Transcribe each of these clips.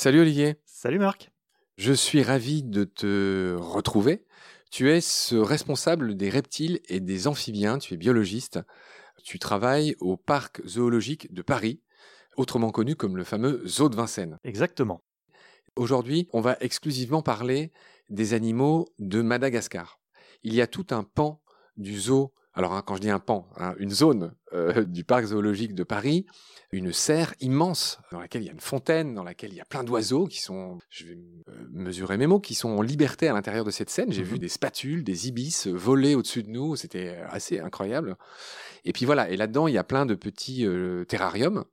Salut Olivier. Salut Marc. Je suis ravi de te retrouver. Tu es ce responsable des reptiles et des amphibiens, tu es biologiste. Tu travailles au parc zoologique de Paris, autrement connu comme le fameux zoo de Vincennes. Exactement. Aujourd'hui, on va exclusivement parler des animaux de Madagascar. Il y a tout un pan du zoo alors hein, quand je dis un pan, hein, une zone euh, du parc zoologique de Paris, une serre immense dans laquelle il y a une fontaine, dans laquelle il y a plein d'oiseaux qui sont, je vais euh, mesurer mes mots, qui sont en liberté à l'intérieur de cette scène. J'ai vu mhm. des spatules, des ibis voler au-dessus de nous, c'était assez incroyable. Et puis voilà, et là-dedans il y a plein de petits euh, terrariums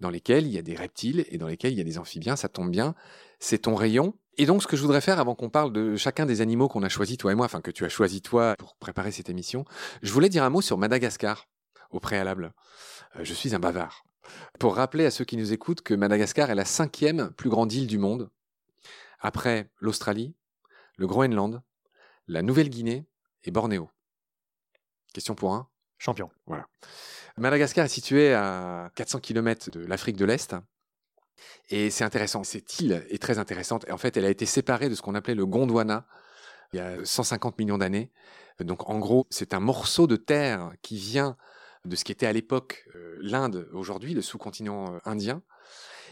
dans lesquels il y a des reptiles et dans lesquels il y a des amphibiens. Ça tombe bien, c'est ton rayon. Et donc, ce que je voudrais faire avant qu'on parle de chacun des animaux qu'on a choisis, toi et moi, enfin que tu as choisi toi pour préparer cette émission, je voulais dire un mot sur Madagascar au préalable. Euh, je suis un bavard. Pour rappeler à ceux qui nous écoutent que Madagascar est la cinquième plus grande île du monde, après l'Australie, le Groenland, la Nouvelle-Guinée et Bornéo. Question pour un Champion. Voilà. Madagascar est situé à 400 km de l'Afrique de l'Est et c'est intéressant. Cette île est très intéressante. En fait, elle a été séparée de ce qu'on appelait le Gondwana il y a 150 millions d'années. Donc, en gros, c'est un morceau de terre qui vient de ce qui était à l'époque euh, l'Inde, aujourd'hui, le sous-continent euh, indien.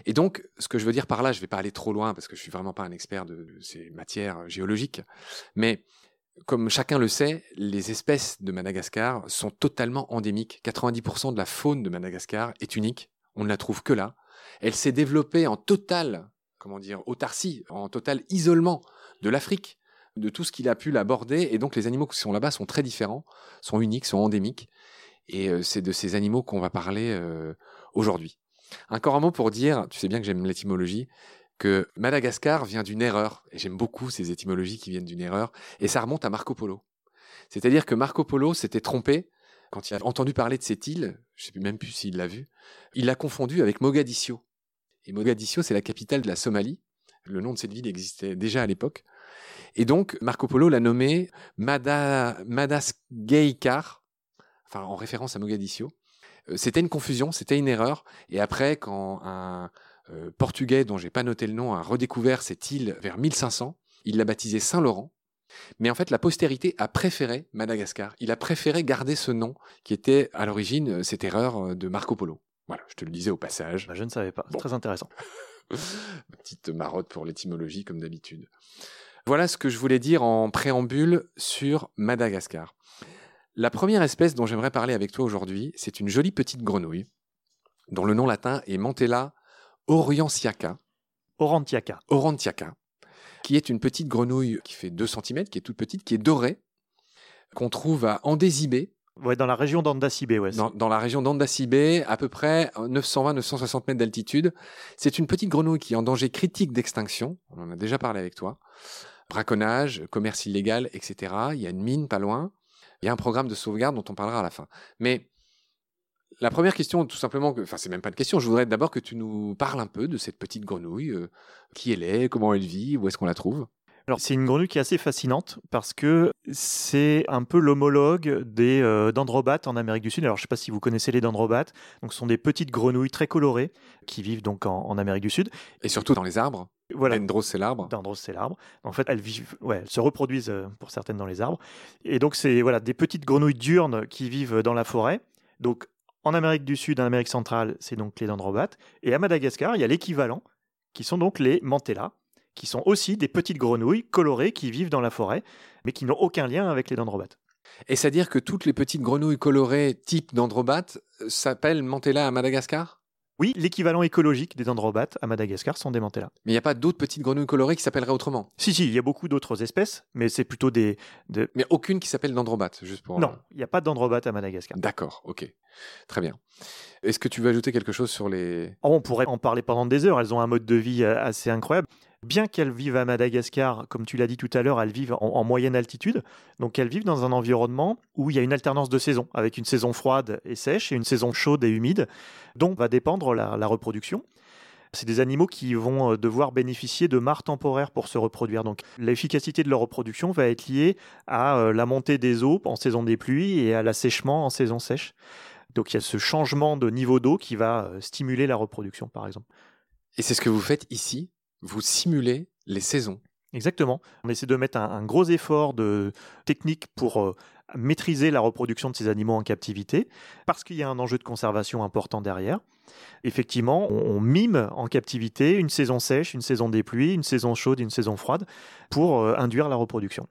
Et donc, ce que je veux dire par là, je ne vais pas aller trop loin parce que je suis vraiment pas un expert de ces matières géologiques, mais comme chacun le sait, les espèces de Madagascar sont totalement endémiques. 90% de la faune de Madagascar est unique. On ne la trouve que là. Elle s'est développée en totale, comment dire, autarcie, en total isolement de l'Afrique, de tout ce qu'il a pu l'aborder. Et donc les animaux qui sont là-bas sont très différents, sont uniques, sont endémiques. Et euh, c'est de ces animaux qu'on va parler euh, aujourd'hui. Encore un mot pour dire, tu sais bien que j'aime l'étymologie, que Madagascar vient d'une erreur. Et j'aime beaucoup ces étymologies qui viennent d'une erreur. Et ça remonte à Marco Polo. C'est-à-dire que Marco Polo s'était trompé quand il a entendu parler de cette île, je ne sais même plus s'il l'a vu, il l'a confondu avec Mogadiscio. Et Mogadiscio, c'est la capitale de la Somalie. Le nom de cette ville existait déjà à l'époque. Et donc, Marco Polo l'a nommé Mada, Madasgaikar, enfin en référence à Mogadiscio. Euh, c'était une confusion, c'était une erreur. Et après, quand un euh, Portugais, dont j'ai pas noté le nom, a redécouvert cette île vers 1500, il l'a baptisée Saint-Laurent. Mais en fait, la postérité a préféré Madagascar. Il a préféré garder ce nom qui était à l'origine euh, cette erreur euh, de Marco Polo. Voilà, je te le disais au passage. Bah, je ne savais pas. C'est très intéressant. Petite marotte pour l'étymologie, comme d'habitude. Voilà ce que je voulais dire en préambule sur Madagascar. La première espèce dont j'aimerais parler avec toi aujourd'hui, c'est une jolie petite grenouille, dont le nom latin est Mantella orientiaca. Orantiaca. Orantiaca qui est une petite grenouille qui fait 2 cm, qui est toute petite, qui est dorée, qu'on trouve à Andésibé. Ouais, dans la région d'Andasibé, ouais. Dans, la région d'Andasibé, à peu près 920-960 mètres d'altitude. C'est une petite grenouille qui est en danger critique d'extinction. On en a déjà parlé avec toi. Braconnage, commerce illégal, etc. Il y a une mine pas loin. Il y a un programme de sauvegarde dont on parlera à la fin. Mais la première question, tout simplement, enfin c'est même pas une question, je voudrais d'abord que tu nous parles un peu de cette petite grenouille, euh, qui elle est, comment elle vit, où est-ce qu'on la trouve? Alors c'est une grenouille qui est assez fascinante parce que c'est un peu l'homologue des euh, dendrobates en Amérique du Sud. Alors je ne sais pas si vous connaissez les dendrobates. Donc ce sont des petites grenouilles très colorées qui vivent donc en, Amérique du Sud. Et surtout dans les arbres? Voilà. Dendros c'est l'arbre? Dendros c'est l'arbre. En fait elles vivent, ouais, elles se reproduisent euh, pour certaines dans les arbres. Et donc c'est voilà des petites grenouilles diurnes qui vivent dans la forêt. Donc en Amérique du Sud, en Amérique centrale, c'est donc les dendrobates. Et à Madagascar, il y a l'équivalent, qui sont donc les mantellas, qui sont aussi des petites grenouilles colorées qui vivent dans la forêt, mais qui n'ont aucun lien avec les dendrobates. Et c'est-à-dire que toutes les petites grenouilles colorées type dendrobates euh, s'appellent mantella à Madagascar? Oui, l'équivalent écologique des dendrobates à Madagascar sont des mantellas. Mais il n'y a pas d'autres petites grenouilles colorées qui s'appelleraient autrement? Si, si, il y a beaucoup d'autres espèces, mais c'est plutôt des... Mais aucune qui s'appelle dendrobate, juste pour... Non, il n'y a pas de dendrobate à Madagascar. D'accord, ok. Très bien. Est-ce que tu veux ajouter quelque chose sur les... Oh, on pourrait en parler pendant des heures, elles ont un mode de vie euh, assez incroyable. Bien qu'elles vivent à Madagascar, comme tu l'as dit tout à l'heure, elles vivent en, moyenne altitude. Donc elles vivent dans un environnement où il y a une alternance de saisons, avec une saison froide et sèche et une saison chaude et humide, dont va dépendre la, reproduction. C'est des animaux qui vont euh, devoir bénéficier de mares temporaires pour se reproduire. Donc l'efficacité de leur reproduction va être liée à euh, la montée des eaux en saison des pluies et à l'assèchement en saison sèche. Donc il y a ce changement de niveau d'eau qui va euh, stimuler la reproduction, par exemple. Et c'est ce que vous faites ici? Vous simulez les saisons. Exactement. On essaie de mettre un, gros effort de technique pour euh, maîtriser la reproduction de ces animaux en captivité, parce qu'il y a un enjeu de conservation important derrière. Effectivement, on, mime en captivité une saison sèche, une saison des pluies, une saison chaude, une saison froide, pour euh, induire la reproduction.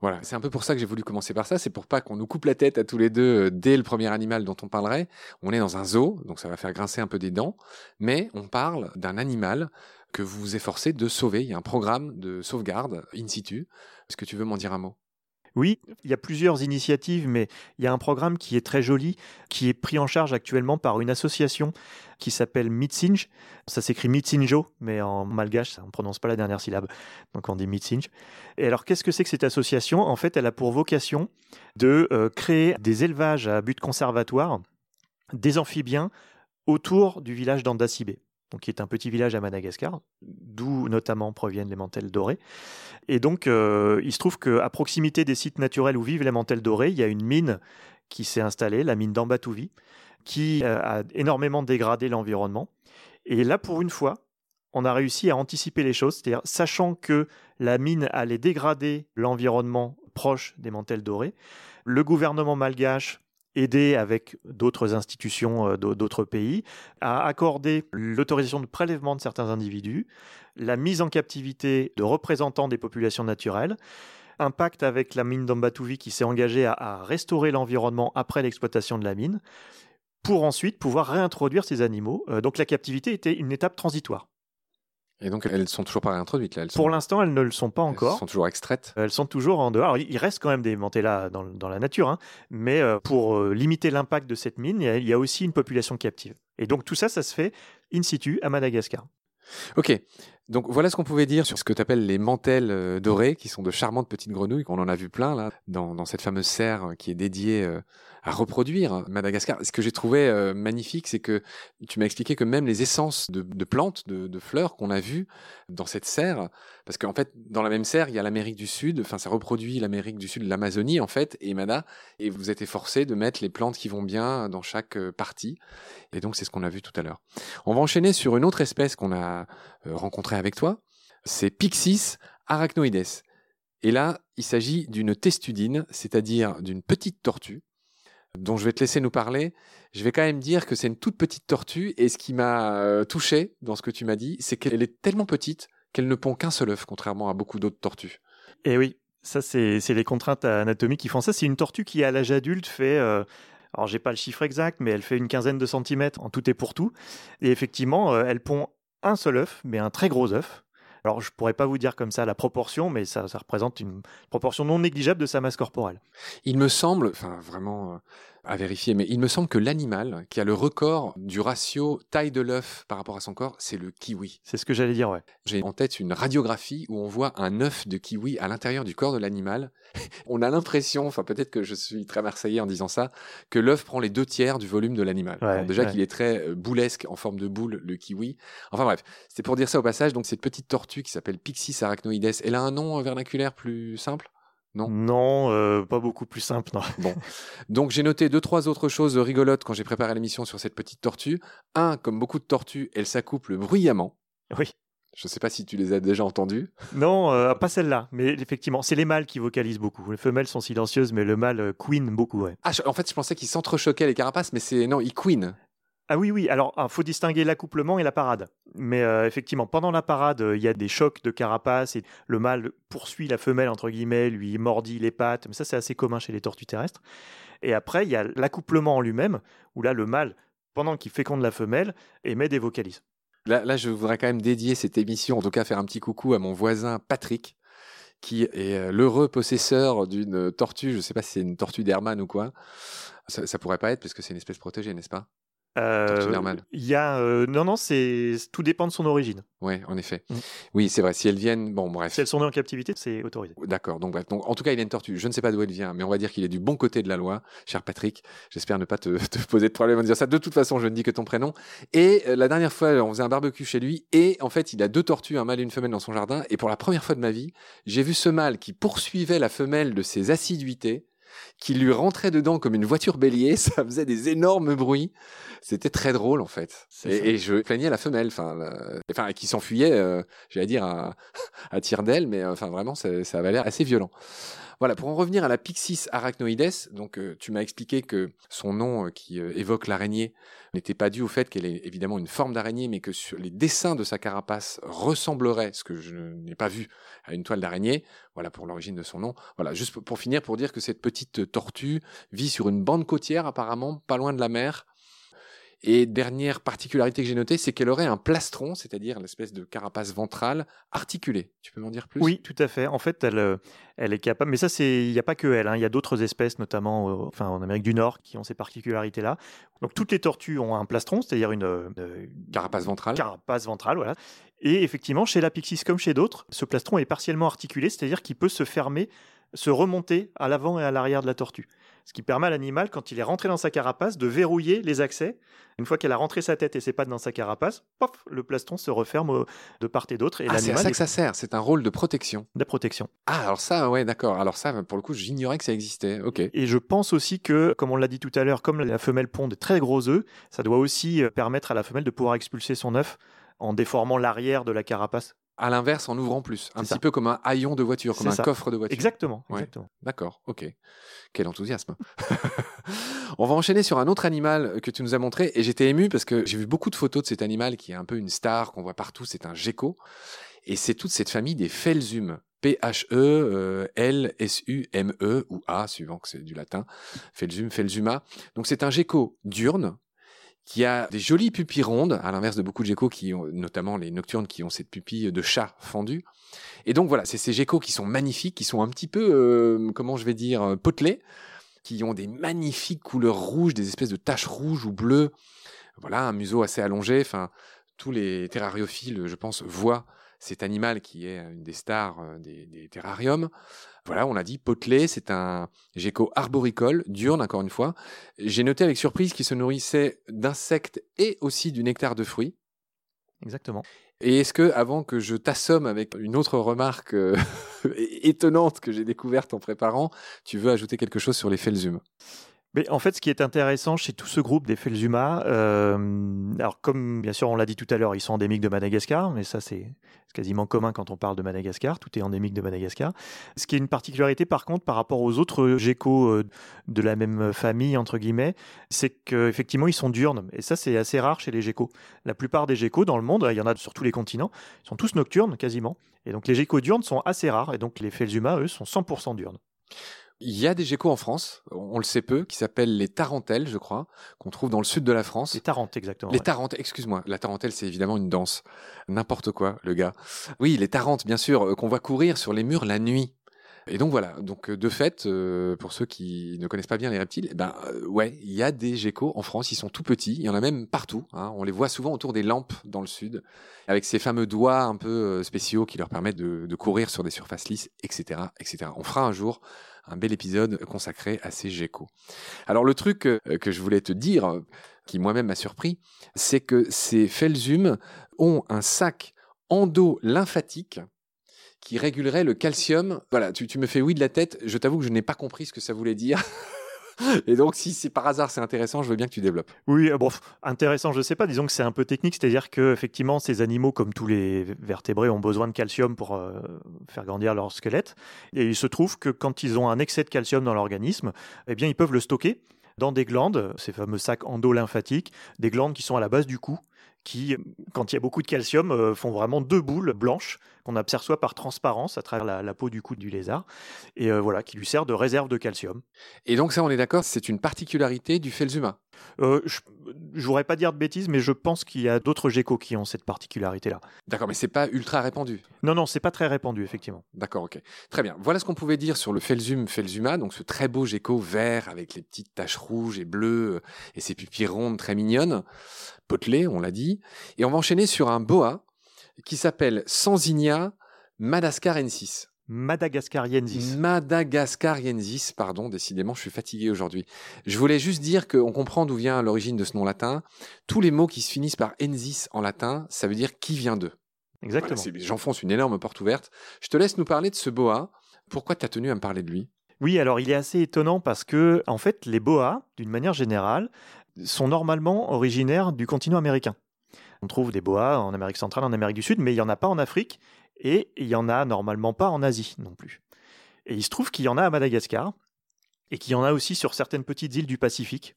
Voilà, c'est un peu pour ça que j'ai voulu commencer par ça, c'est pour pas qu'on nous coupe la tête à tous les deux euh, dès le premier animal dont on parlerait. On est dans un zoo, donc ça va faire grincer un peu des dents, mais on parle d'un animal que vous vous efforcez de sauver. Il y a un programme de sauvegarde in situ. Est-ce que tu veux m'en dire un mot? Oui, il y a plusieurs initiatives, mais il y a un programme qui est très joli, qui est pris en charge actuellement par une association qui s'appelle Mitsinj. Ça s'écrit Mitsinjo, mais en malgache, on ne prononce pas la dernière syllabe. Donc on dit Mitsinj. Et alors, qu'est-ce que c'est que cette association? En fait, elle a pour vocation de euh, créer des élevages à but conservatoire des amphibiens autour du village d'Andasibé donc qui est un petit village à Madagascar, d'où notamment proviennent les mantelles dorées. Et donc, euh, il se trouve qu'à proximité des sites naturels où vivent les mantelles dorées, il y a une mine qui s'est installée, la mine d'Ambatouvi, qui euh, a énormément dégradé l'environnement. Et là, pour une fois, on a réussi à anticiper les choses, c'est-à-dire sachant que la mine allait dégrader l'environnement proche des mantelles dorées, le gouvernement malgache aider avec d'autres institutions euh, d'autres pays à accorder l'autorisation de prélèvement de certains individus, la mise en captivité de représentants des populations naturelles, un pacte avec la mine d'Ambatouvi qui s'est engagé à, restaurer l'environnement après l'exploitation de la mine, pour ensuite pouvoir réintroduire ces animaux. Euh, donc la captivité était une étape transitoire. Et donc elles sont toujours pas réintroduites là. Pour l'instant, elles ne le sont pas encore. Elles sont toujours extraites. Elles sont toujours en dehors. il reste quand même des mantellas dans, dans la nature, hein. mais euh, pour euh, limiter l'impact de cette mine, il y, a, aussi une population captive. Et donc tout ça, ça se fait in situ à Madagascar. Ok, donc voilà ce qu'on pouvait dire sur ce que tu appelles les mantelles euh, dorées, qui sont de charmantes petites grenouilles, qu'on en a vu plein là, dans, cette fameuse serre qui est dédiée à reproduire Madagascar. Ce que j'ai trouvé euh, magnifique, c'est que tu m'as expliqué que même les essences de, plantes, de, fleurs qu'on a vues dans cette serre, parce qu'en fait, dans la même serre, il y a l'Amérique du Sud, enfin, ça reproduit l'Amérique du Sud, l'Amazonie, en fait, et Mada, et vous êtes forcé de mettre les plantes qui vont bien dans chaque euh, partie. Et donc, c'est ce qu'on a vu tout à l'heure. On va enchaîner sur une autre espèce qu'on a euh, rencontrée avec toi. C'est Pixis arachnoides. Et là, il s'agit d'une testudine, c'est-à-dire d'une petite tortue dont je vais te laisser nous parler. Je vais quand même dire que c'est une toute petite tortue et ce qui m'a euh, touché dans ce que tu m'as dit, c'est qu'elle est tellement petite qu'elle ne pond qu'un seul œuf, contrairement à beaucoup d'autres tortues. Et eh oui, ça c'est les contraintes anatomiques qui font ça. C'est une tortue qui à l'âge adulte fait... Euh, alors j'ai pas le chiffre exact, mais elle fait une quinzaine de centimètres en tout et pour tout. Et effectivement, euh, elle pond un seul œuf, mais un très gros œuf. Alors, je pourrais pas vous dire comme ça la proportion, mais ça, ça représente une proportion non négligeable de sa masse corporelle. Il me semble, enfin vraiment, à vérifier, mais il me semble que l'animal qui a le record du ratio taille de l'œuf par rapport à son corps, c'est le kiwi. C'est ce que j'allais dire, ouais. J'ai en tête une radiographie où on voit un œuf de kiwi à l'intérieur du corps de l'animal. on a l'impression, enfin peut-être que je suis très marseillais en disant ça, que l'œuf prend les deux tiers du volume de l'animal. déjà qu'il est très euh, boulesque en forme de boule, le kiwi. Enfin bref, c'est pour dire ça au passage. Donc cette petite tortue qui s'appelle Pixis arachnoides, elle a un nom vernaculaire plus simple? Non, non euh, pas beaucoup plus simple. Non. Bon. Donc j'ai noté deux, trois autres choses rigolotes quand j'ai préparé l'émission sur cette petite tortue. Un, comme beaucoup de tortues, elle s'accouple bruyamment. Oui. Je ne sais pas si tu les as déjà entendues. Non, euh, pas celle-là. Mais effectivement, c'est les mâles qui vocalisent beaucoup. Les femelles sont silencieuses, mais le mâle euh, queen beaucoup. Ouais. Ah, en fait, je pensais qu'ils s'entrechoquaient les carapaces, mais c'est non, ils queen. Ah oui, oui. Alors, il ah, faut distinguer l'accouplement et la parade. Mais euh, effectivement, pendant la parade, il y a des chocs de carapace et le mâle poursuit la femelle, entre guillemets, lui mordit les pattes. Mais ça, c'est assez commun chez les tortues terrestres. Et après, il y a l'accouplement en lui-même, où là, le mâle, pendant qu'il féconde la femelle, émet des vocalises. Là, là, je voudrais quand même dédier cette émission, en tout cas faire un petit coucou à mon voisin Patrick, qui est euh, l'heureux possesseur d'une tortue, je ne sais pas si c'est une tortue d'Hermann ou quoi. Ça, ça pourrait pas être parce que c'est une espèce protégée, n'est-ce pas? Euh, il y a euh, non non c'est tout dépend de son origine. Oui, en effet. Mm. Oui, c'est vrai. Si elles viennent, bon bref. Si elles sont nées en captivité, c'est autorisé. D'accord. Donc bref. Donc en tout cas, il a une tortue. Je ne sais pas d'où elle vient, mais on va dire qu'il est du bon côté de la loi, cher Patrick. J'espère ne pas te, poser de problème en dire ça. De toute façon, je ne dis que ton prénom. Et euh, la dernière fois, on faisait un barbecue chez lui, et en fait, il a deux tortues, un mâle et une femelle dans son jardin. Et pour la première fois de ma vie, j'ai vu ce mâle qui poursuivait la femelle de ses assiduités qui lui rentrait dedans comme une voiture bélier. Ça faisait des énormes bruits. C'était très drôle en fait. Et, et, je plaignais la femelle, enfin, enfin qui s'enfuyait, euh, j'allais dire à, à tire d'aile, mais enfin vraiment, ça, ça avait l'air assez violent. Voilà, pour en revenir à la Pyxis arachnoides, donc euh, tu m'as expliqué que son nom euh, qui euh, évoque l'araignée n'était pas dû au fait qu'elle est évidemment une forme d'araignée, mais que sur les dessins de sa carapace ressembleraient, ce que je n'ai pas vu, à une toile d'araignée. Voilà pour l'origine de son nom. Voilà, juste pour finir, pour dire que cette petite tortue vit sur une bande côtière apparemment, pas loin de la mer, et dernière particularité que j'ai notée, c'est qu'elle aurait un plastron, c'est-à-dire l'espèce de carapace ventrale articulée. Tu peux m'en dire plus? Oui, tout à fait. En fait, elle, euh, elle est capable. Mais ça, c'est il n'y a pas que elle. Hein. Il y a d'autres espèces, notamment euh, enfin, en Amérique du Nord, qui ont ces particularités-là. Donc toutes les tortues ont un plastron, c'est-à-dire une, euh, carapace ventrale. Carapace ventrale, voilà. Et effectivement, chez la Pyxis comme chez d'autres, ce plastron est partiellement articulé, c'est-à-dire qu'il peut se fermer, se remonter à l'avant et à l'arrière de la tortue ce qui permet à l'animal, quand il est rentré dans sa carapace, de verrouiller les accès. Une fois qu'elle a rentré sa tête et ses pattes dans sa carapace, pop, le plastron se referme de part et d'autre. ah, c'est à ça que ça sert, c'est un rôle de protection. De protection. Ah, alors ça, ouais, d'accord. Alors ça, pour le coup, j'ignorais que ça existait. Ok. Et je pense aussi que, comme on l'a dit tout à l'heure, comme la femelle pond de très gros œufs, ça doit aussi euh, permettre à la femelle de pouvoir expulser son œuf en déformant l'arrière de la carapace à l'inverse en ouvrant plus. Un petit peu comme un haillon de voiture, comme un coffre de voiture. Exactement. exactement. D'accord, ok. Quel enthousiasme. On va enchaîner sur un autre animal que tu nous as montré et j'étais ému parce que j'ai vu beaucoup de photos de cet animal qui est un peu une star qu'on voit partout, c'est un gecko. Et c'est toute cette famille des Felsumes. P-H-E-L-S-U-M-E -E, ou A, suivant que c'est du latin. Felsum, Felsuma. Donc c'est un gecko diurne qui a des jolies pupilles rondes, à l'inverse de beaucoup de geckos qui ont, notamment les nocturnes, qui ont cette pupille de chat fendue. Et donc voilà, c'est ces geckos qui sont magnifiques, qui sont un petit peu, euh, comment je vais dire, euh, potelés, qui ont des magnifiques couleurs rouges, des espèces de taches rouges ou bleues. Voilà, un museau assez allongé. Enfin, tous les terrariophiles, je pense, voient cet animal qui est une des stars des, des terrariums. Voilà, on l'a dit, potelé, c'est un gecko arboricole, diurne encore une fois. J'ai noté avec surprise qu'il se nourrissait d'insectes et aussi du nectar de fruits. Exactement. Et est-ce que, avant que je t'assomme avec une autre remarque euh, étonnante que j'ai découverte en préparant, tu veux ajouter quelque chose sur les felsumes mais en fait, ce qui est intéressant chez tout ce groupe des Felzuma, euh, alors comme bien sûr on l'a dit tout à l'heure, ils sont endémiques de Madagascar, mais ça c'est quasiment commun quand on parle de Madagascar, tout est endémique de Madagascar. Ce qui est une particularité par contre par rapport aux autres geckos euh, de la même famille entre guillemets, c'est qu'effectivement ils sont diurnes et ça c'est assez rare chez les geckos. La plupart des geckos dans le monde, il y en a sur tous les continents, ils sont tous nocturnes quasiment, et donc les geckos diurnes sont assez rares et donc les Felzuma eux sont 100% diurnes. Il y a des geckos en France, on le sait peu, qui s'appellent les tarentelles, je crois, qu'on trouve dans le sud de la France. Les tarentes, exactement. Les tarentes, excuse-moi. La tarentelle, c'est évidemment une danse. N'importe quoi, le gars. Oui, les tarentes, bien sûr, euh, qu'on voit courir sur les murs la nuit. Et donc voilà, donc euh, de fait, euh, pour ceux qui ne connaissent pas bien les reptiles, ben ouais, il y a des geckos en France, ils sont tout petits, il y en a même partout. Hein. on les voit souvent autour des lampes dans le sud, avec ces fameux doigts un peu spéciaux qui leur permettent de, de courir sur des surfaces lisses, etc., etc. On fera un jour un bel épisode consacré à ces geckos. Alors le truc euh, que je voulais te dire, qui moi-même m'a surpris, c'est que ces felsumes ont un sac endo-lymphatique qui régulerait le calcium. Voilà, tu me fais oui de la tête, je t'avoue que je n'ai pas compris ce que ça voulait dire. Et donc, si c'est par hasard c'est intéressant, je veux bien que tu développes. Oui, euh, bon, intéressant, je ne sais pas. Disons que c'est un peu technique, c'est-à-dire que effectivement, ces animaux, comme tous les vertébrés, ont besoin de calcium pour euh, faire grandir leur squelette. Et il se trouve que quand ils ont un excès de calcium dans l'organisme, eh bien, ils peuvent le stocker dans des glandes, ces fameux sacs endolymphatiques, des glandes qui sont à la base du cou qui, quand il y a beaucoup de calcium, euh, font vraiment deux boules blanches qu'on aperçoit par transparence à travers la, peau du cou du lézard, et euh, voilà, qui lui sert de réserve de calcium. Et donc ça, on est d'accord, c'est une particularité du Felsuma euh, Je ne voudrais pas dire de bêtises, mais je pense qu'il y a d'autres geckos qui ont cette particularité-là. D'accord, mais c'est pas ultra répandu Non, non, c'est pas très répandu, effectivement. D'accord, ok. Très bien. Voilà ce qu'on pouvait dire sur le Felsum Felsuma, donc ce très beau gecko vert avec les petites taches rouges et bleues et ses pupilles rondes très mignonnes potelé, on l'a dit. Et on va enchaîner sur un boa qui s'appelle Sansinia madagascarensis. Madagascariensis. Madagascariensis, pardon, décidément, je suis fatigué aujourd'hui. Je voulais juste dire qu'on comprend d'où vient l'origine de ce nom latin. Tous les mots qui se finissent par ensis en latin, ça veut dire qui vient d'eux. Exactement. J'enfonce une énorme porte ouverte. Je te laisse nous parler de ce boa. Pourquoi tu as tenu à me parler de lui? Oui, alors il est assez étonnant parce que, en fait, les boas, d'une manière générale, sont normalement originaires du continent américain. On trouve des boas en Amérique centrale, en Amérique du Sud, mais il n'y en a pas en Afrique et il n'y en a normalement pas en Asie non plus. Et il se trouve qu'il y en a à Madagascar et qu'il y en a aussi sur certaines petites îles du Pacifique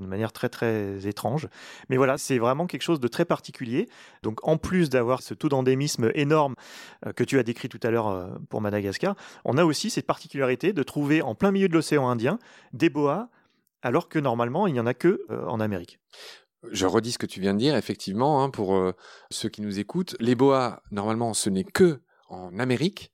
de manière très très étrange. Mais voilà, c'est vraiment quelque chose de très particulier. Donc en plus d'avoir ce taux d'endémisme énorme euh, que tu as décrit tout à l'heure euh, pour Madagascar, on a aussi cette particularité de trouver en plein milieu de l'océan Indien des boas, alors que normalement il n'y en a que euh, en Amérique. Je redis ce que tu viens de dire, effectivement, hein, pour ceux qui nous écoutent. Les boas, normalement, ce n'est que en Amérique.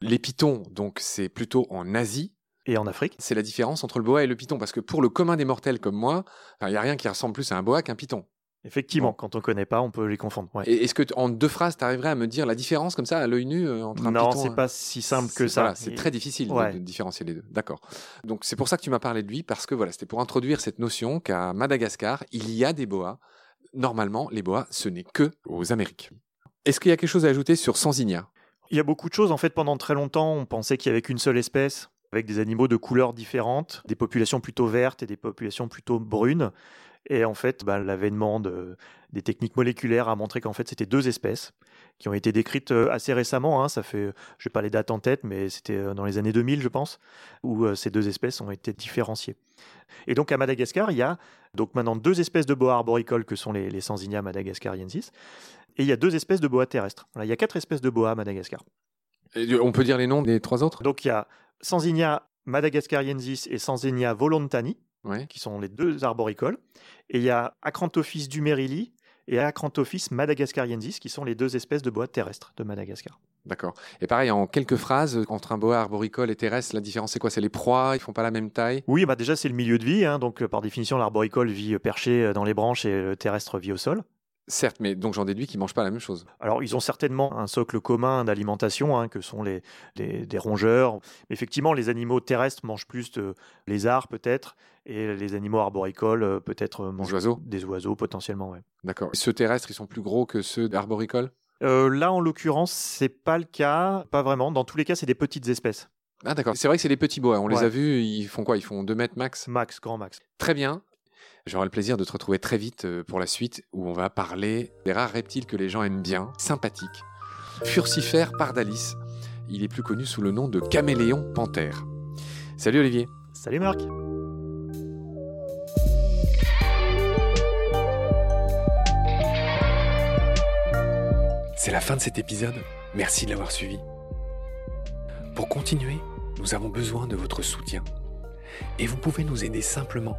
Les pitons, donc, c'est plutôt en Asie et en Afrique. C'est la différence entre le boa et le python, parce que pour le commun des mortels comme moi, il n'y a rien qui ressemble plus à un boa qu'un python. Effectivement, quand on ne connaît pas, on peut les confondre. Et est-ce que en deux phrases, tu arriverais à me dire la différence comme ça à l'œil nu euh, entre un non, python Non, c'est pas si simple que ça. c'est très difficile de, différencier les deux. D'accord. Donc c'est pour ça que tu m'as parlé de lui parce que voilà, c'était pour introduire cette notion qu'à Madagascar, il y a des boas. Normalement, les boas, ce n'est que aux Amériques. Est-ce qu'il y a quelque chose à ajouter sur Sansinia Il y a beaucoup de choses. En fait, pendant très longtemps, on pensait qu'il y avait qu'une seule espèce avec des animaux de couleurs différentes, des populations plutôt vertes et des populations plutôt brunes. Et en fait, bah, l'avènement des techniques moléculaires a montré qu'en fait, c'était deux espèces qui ont été décrites euh, assez récemment. Hein. ça fait, je n'ai pas les dates en tête, mais c'était euh, dans les années 2000, je pense, où euh, ces deux espèces ont été différenciées. Et donc à Madagascar, il y a donc maintenant deux espèces de boas arboricoles que sont les, les Sansinia madagascariensis, et il y a deux espèces de boas terrestres. il y a quatre espèces de boas à Madagascar. on peut dire les noms des trois autres? Donc il y a Sansinia madagascariensis et Sansinia qui sont les deux arboricoles. Et il y a Acrantophis dumerili et Acrantophis madagascariensis, qui sont les deux espèces de bois terrestres de Madagascar. D'accord. Et pareil, en quelques phrases, entre un boa arboricole et terrestre, la différence c'est quoi? C'est les proies, ils font pas la même taille? Oui, bah déjà c'est le milieu de vie. Hein. donc par définition, l'arboricole vit perché dans les branches et le terrestre vit au sol. Certes, mais donc j'en déduis qu'ils mangent pas la même chose. Alors ils ont certainement un socle commun d'alimentation, hein, que sont les, des rongeurs. Effectivement, les animaux terrestres mangent plus de lézards peut-être, et les animaux arboricoles euh, peut-être euh, mangent oiseaux. des oiseaux potentiellement. D'accord. Ceux terrestres, ils sont plus gros que ceux arboricoles? Euh, Là, en l'occurrence, c'est pas le cas, pas vraiment. Dans tous les cas, c'est des petites espèces. Ah d'accord, c'est vrai que c'est des petits bois, on les a vus, ils font quoi? Ils font 2 mètres max? Max, grand max. Très bien, J'aurai le plaisir de te retrouver très vite euh, pour la suite où on va parler des rares reptiles que les gens aiment bien, sympathiques. Furcifère pardalis. Il est plus connu sous le nom de caméléon panthère. Salut Olivier. Salut Marc. C'est la fin de cet épisode. Merci de l'avoir suivi. Pour continuer, nous avons besoin de votre soutien. Et vous pouvez nous aider simplement